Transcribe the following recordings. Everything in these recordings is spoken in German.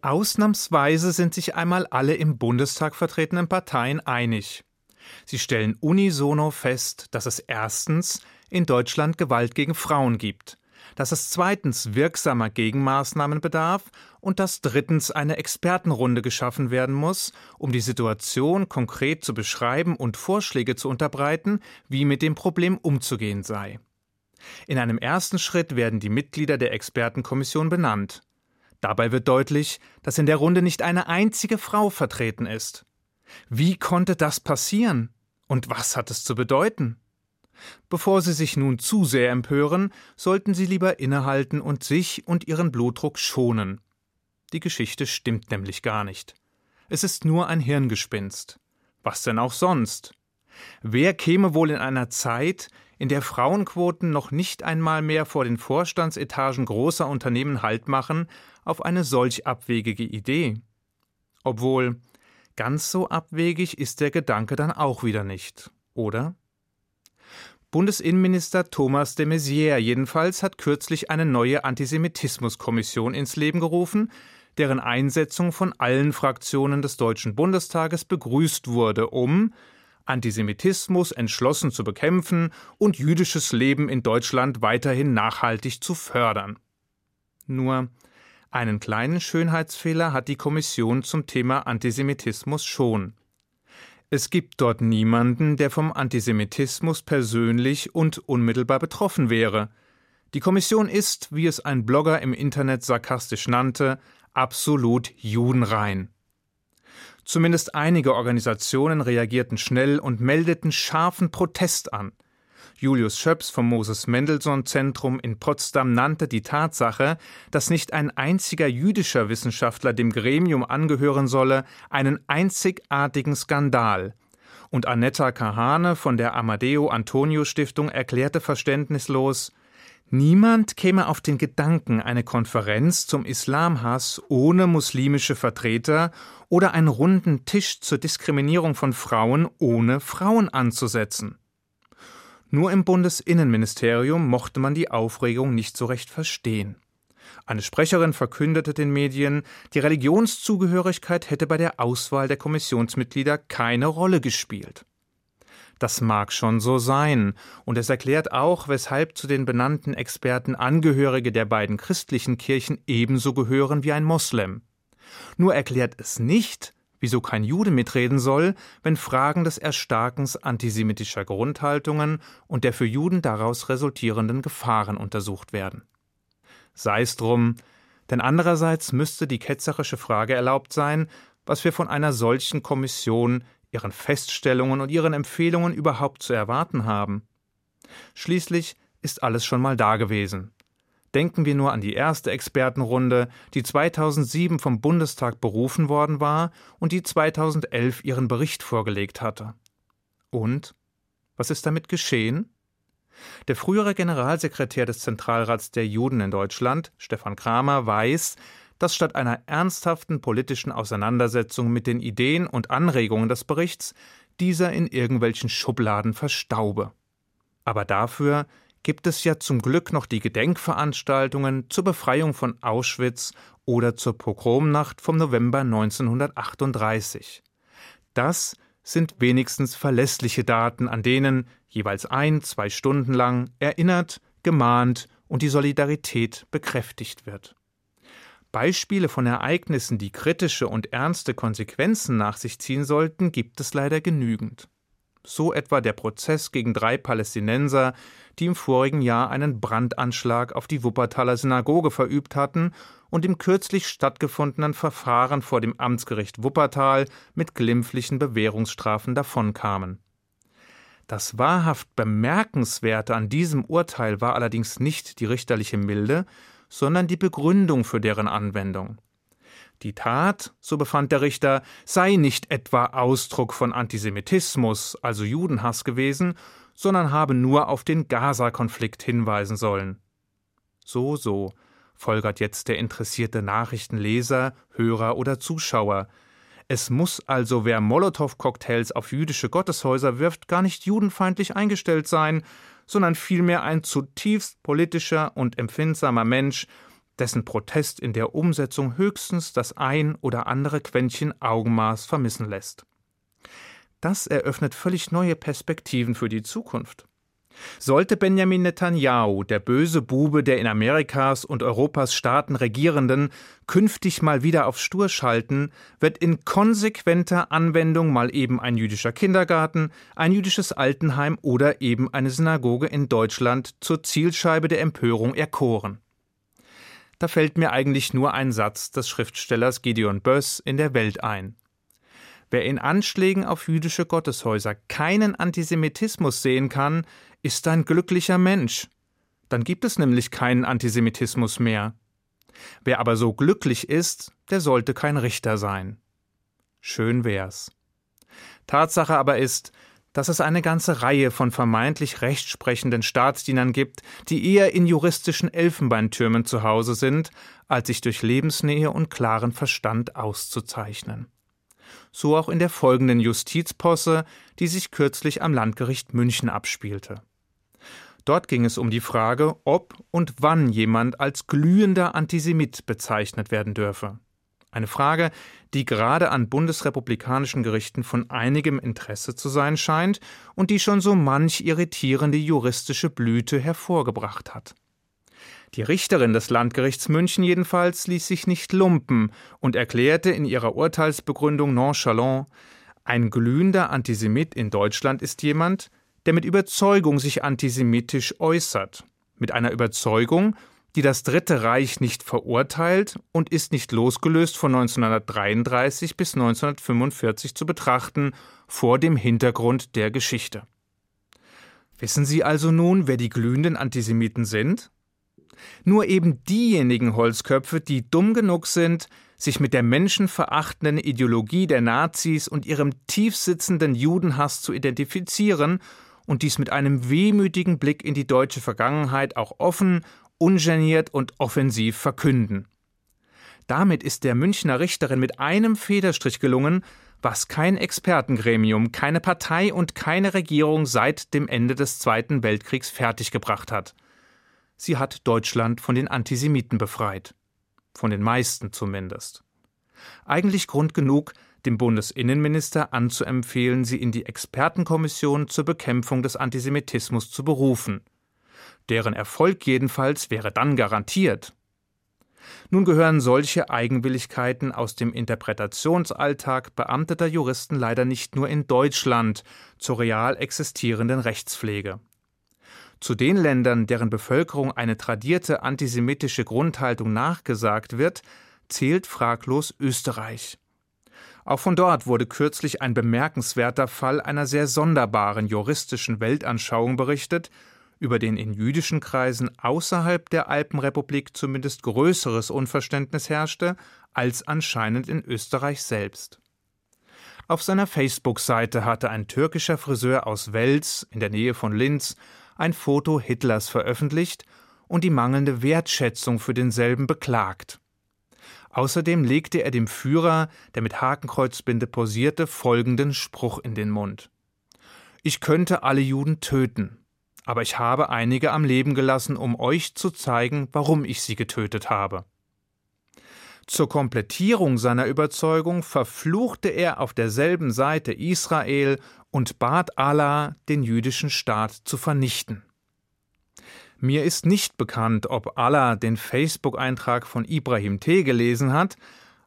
Ausnahmsweise sind sich einmal alle im Bundestag vertretenen Parteien einig. Sie stellen unisono fest, dass es erstens in Deutschland Gewalt gegen Frauen gibt, dass es zweitens wirksamer Gegenmaßnahmen bedarf und dass drittens eine Expertenrunde geschaffen werden muss, um die Situation konkret zu beschreiben und Vorschläge zu unterbreiten, wie mit dem Problem umzugehen sei. In einem ersten Schritt werden die Mitglieder der Expertenkommission benannt. Dabei wird deutlich, dass in der Runde nicht eine einzige Frau vertreten ist. Wie konnte das passieren? Und was hat es zu bedeuten? Bevor Sie sich nun zu sehr empören, sollten Sie lieber innehalten und sich und Ihren Blutdruck schonen. Die Geschichte stimmt nämlich gar nicht. Es ist nur ein Hirngespinst. Was denn auch sonst? Wer käme wohl in einer Zeit, in der Frauenquoten noch nicht einmal mehr vor den Vorstandsetagen großer Unternehmen Halt machen, auf eine solch abwegige Idee? Obwohl, ganz so abwegig ist der Gedanke dann auch wieder nicht, oder? Bundesinnenminister Thomas de Maizière jedenfalls hat kürzlich eine neue Antisemitismuskommission ins Leben gerufen, deren Einsetzung von allen Fraktionen des Deutschen Bundestages begrüßt wurde, um Antisemitismus entschlossen zu bekämpfen und jüdisches Leben in Deutschland weiterhin nachhaltig zu fördern. Nur einen kleinen Schönheitsfehler hat die Kommission zum Thema Antisemitismus schon. Es gibt dort niemanden, der vom Antisemitismus persönlich und unmittelbar betroffen wäre. Die Kommission ist, wie es ein Blogger im Internet sarkastisch nannte, absolut judenrein. Zumindest einige Organisationen reagierten schnell und meldeten scharfen Protest an. Julius Schöps vom Moses Mendelssohn Zentrum in Potsdam nannte die Tatsache, dass nicht ein einziger jüdischer Wissenschaftler dem Gremium angehören solle, einen einzigartigen Skandal. Und Annetta Kahane von der Amadeo Antonio Stiftung erklärte verständnislos, Niemand käme auf den Gedanken, eine Konferenz zum Islamhass ohne muslimische Vertreter oder einen runden Tisch zur Diskriminierung von Frauen ohne Frauen anzusetzen. Nur im Bundesinnenministerium mochte man die Aufregung nicht so recht verstehen. Eine Sprecherin verkündete den Medien, die Religionszugehörigkeit hätte bei der Auswahl der Kommissionsmitglieder keine Rolle gespielt. Das mag schon so sein, und es erklärt auch, weshalb zu den benannten Experten Angehörige der beiden christlichen Kirchen ebenso gehören wie ein Moslem. Nur erklärt es nicht, wieso kein Jude mitreden soll, wenn Fragen des Erstarkens antisemitischer Grundhaltungen und der für Juden daraus resultierenden Gefahren untersucht werden. Sei es drum, denn andererseits müsste die ketzerische Frage erlaubt sein, was wir von einer solchen Kommission, ihren Feststellungen und ihren Empfehlungen überhaupt zu erwarten haben. Schließlich ist alles schon mal dagewesen. Denken wir nur an die erste Expertenrunde, die 2007 vom Bundestag berufen worden war und die 2011 ihren Bericht vorgelegt hatte. Und? Was ist damit geschehen? Der frühere Generalsekretär des Zentralrats der Juden in Deutschland, Stefan Kramer, weiß, dass statt einer ernsthaften politischen Auseinandersetzung mit den Ideen und Anregungen des Berichts dieser in irgendwelchen Schubladen verstaube. Aber dafür gibt es ja zum Glück noch die Gedenkveranstaltungen zur Befreiung von Auschwitz oder zur Pogromnacht vom November 1938. Das sind wenigstens verlässliche Daten, an denen jeweils ein, zwei Stunden lang erinnert, gemahnt und die Solidarität bekräftigt wird. Beispiele von Ereignissen, die kritische und ernste Konsequenzen nach sich ziehen sollten, gibt es leider genügend so etwa der Prozess gegen drei Palästinenser, die im vorigen Jahr einen Brandanschlag auf die Wuppertaler Synagoge verübt hatten und im kürzlich stattgefundenen Verfahren vor dem Amtsgericht Wuppertal mit glimpflichen Bewährungsstrafen davonkamen. Das wahrhaft Bemerkenswerte an diesem Urteil war allerdings nicht die richterliche Milde, sondern die Begründung für deren Anwendung. Die Tat, so befand der Richter, sei nicht etwa Ausdruck von Antisemitismus, also Judenhass gewesen, sondern habe nur auf den Gaza-Konflikt hinweisen sollen. So, so, folgert jetzt der interessierte Nachrichtenleser, Hörer oder Zuschauer. Es muss also, wer Molotow-Cocktails auf jüdische Gotteshäuser wirft, gar nicht judenfeindlich eingestellt sein, sondern vielmehr ein zutiefst politischer und empfindsamer Mensch, dessen Protest in der Umsetzung höchstens das ein oder andere Quäntchen Augenmaß vermissen lässt. Das eröffnet völlig neue Perspektiven für die Zukunft. Sollte Benjamin Netanyahu, der böse Bube der in Amerikas und Europas Staaten Regierenden, künftig mal wieder auf Stur schalten, wird in konsequenter Anwendung mal eben ein jüdischer Kindergarten, ein jüdisches Altenheim oder eben eine Synagoge in Deutschland zur Zielscheibe der Empörung erkoren. Da fällt mir eigentlich nur ein Satz des Schriftstellers Gideon Böss in der Welt ein. Wer in Anschlägen auf jüdische Gotteshäuser keinen Antisemitismus sehen kann, ist ein glücklicher Mensch. Dann gibt es nämlich keinen Antisemitismus mehr. Wer aber so glücklich ist, der sollte kein Richter sein. Schön wär's. Tatsache aber ist, dass es eine ganze Reihe von vermeintlich rechtsprechenden Staatsdienern gibt, die eher in juristischen Elfenbeintürmen zu Hause sind, als sich durch Lebensnähe und klaren Verstand auszuzeichnen so auch in der folgenden Justizposse, die sich kürzlich am Landgericht München abspielte. Dort ging es um die Frage, ob und wann jemand als glühender Antisemit bezeichnet werden dürfe. Eine Frage, die gerade an bundesrepublikanischen Gerichten von einigem Interesse zu sein scheint und die schon so manch irritierende juristische Blüte hervorgebracht hat. Die Richterin des Landgerichts München jedenfalls ließ sich nicht lumpen und erklärte in ihrer Urteilsbegründung nonchalant, ein glühender Antisemit in Deutschland ist jemand, der mit Überzeugung sich antisemitisch äußert, mit einer Überzeugung, die das Dritte Reich nicht verurteilt und ist nicht losgelöst von 1933 bis 1945 zu betrachten, vor dem Hintergrund der Geschichte. Wissen Sie also nun, wer die glühenden Antisemiten sind? Nur eben diejenigen Holzköpfe, die dumm genug sind, sich mit der menschenverachtenden Ideologie der Nazis und ihrem tiefsitzenden Judenhass zu identifizieren und dies mit einem wehmütigen Blick in die deutsche Vergangenheit auch offen, ungeniert und offensiv verkünden. Damit ist der Münchner Richterin mit einem Federstrich gelungen, was kein Expertengremium, keine Partei und keine Regierung seit dem Ende des Zweiten Weltkriegs fertiggebracht hat – sie hat Deutschland von den Antisemiten befreit. Von den meisten zumindest. Eigentlich Grund genug, dem Bundesinnenminister anzuempfehlen, sie in die Expertenkommission zur Bekämpfung des Antisemitismus zu berufen. Deren Erfolg jedenfalls wäre dann garantiert. Nun gehören solche Eigenwilligkeiten aus dem Interpretationsalltag beamteter Juristen leider nicht nur in Deutschland zur real existierenden Rechtspflege. Zu den Ländern, deren Bevölkerung eine tradierte antisemitische Grundhaltung nachgesagt wird, zählt fraglos Österreich. Auch von dort wurde kürzlich ein bemerkenswerter Fall einer sehr sonderbaren juristischen Weltanschauung berichtet, über den in jüdischen Kreisen außerhalb der Alpenrepublik zumindest größeres Unverständnis herrschte als anscheinend in Österreich selbst. Auf seiner Facebook-Seite hatte ein türkischer Friseur aus Wels in der Nähe von Linz ein Foto Hitlers veröffentlicht und die mangelnde Wertschätzung für denselben beklagt. Außerdem legte er dem Führer, der mit Hakenkreuzbinde posierte, folgenden Spruch in den Mund Ich könnte alle Juden töten, aber ich habe einige am Leben gelassen, um euch zu zeigen, warum ich sie getötet habe. Zur Komplettierung seiner Überzeugung verfluchte er auf derselben Seite Israel und bat Allah, den jüdischen Staat zu vernichten. Mir ist nicht bekannt, ob Allah den Facebook-Eintrag von Ibrahim T. gelesen hat,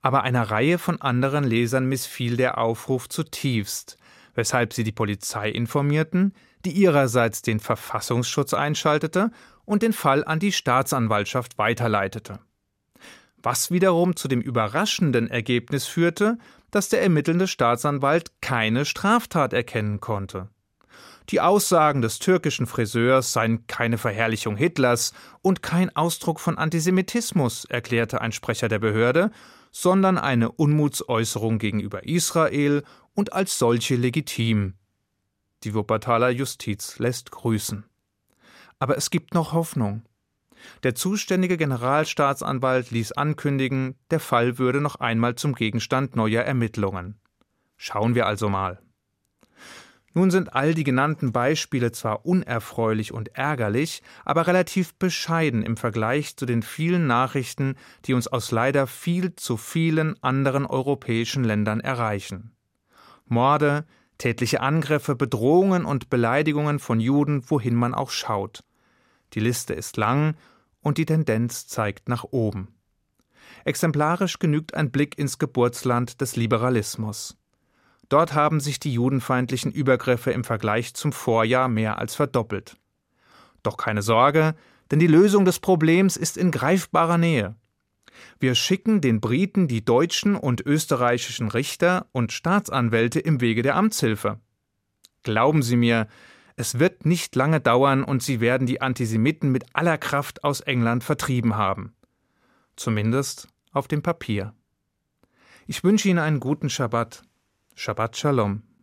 aber einer Reihe von anderen Lesern missfiel der Aufruf zutiefst, weshalb sie die Polizei informierten, die ihrerseits den Verfassungsschutz einschaltete und den Fall an die Staatsanwaltschaft weiterleitete. Was wiederum zu dem überraschenden Ergebnis führte, dass der ermittelnde Staatsanwalt keine Straftat erkennen konnte. Die Aussagen des türkischen Friseurs seien keine Verherrlichung Hitlers und kein Ausdruck von Antisemitismus, erklärte ein Sprecher der Behörde, sondern eine Unmutsäußerung gegenüber Israel und als solche legitim. Die Wuppertaler Justiz lässt grüßen. Aber es gibt noch Hoffnung. Der zuständige Generalstaatsanwalt ließ ankündigen, der Fall würde noch einmal zum Gegenstand neuer Ermittlungen. Schauen wir also mal. Nun sind all die genannten Beispiele zwar unerfreulich und ärgerlich, aber relativ bescheiden im Vergleich zu den vielen Nachrichten, die uns aus leider viel zu vielen anderen europäischen Ländern erreichen. Morde, tätliche Angriffe, Bedrohungen und Beleidigungen von Juden, wohin man auch schaut. Die Liste ist lang und die Tendenz zeigt nach oben. Exemplarisch genügt ein Blick ins Geburtsland des Liberalismus. Dort haben sich die judenfeindlichen Übergriffe im Vergleich zum Vorjahr mehr als verdoppelt. Doch keine Sorge, denn die Lösung des Problems ist in greifbarer Nähe. Wir schicken den Briten die deutschen und österreichischen Richter und Staatsanwälte im Wege der Amtshilfe. Glauben Sie mir, es wird nicht lange dauern und sie werden die Antisemiten mit aller Kraft aus England vertrieben haben. Zumindest auf dem Papier. Ich wünsche Ihnen einen guten Schabbat. Shabbat Shalom.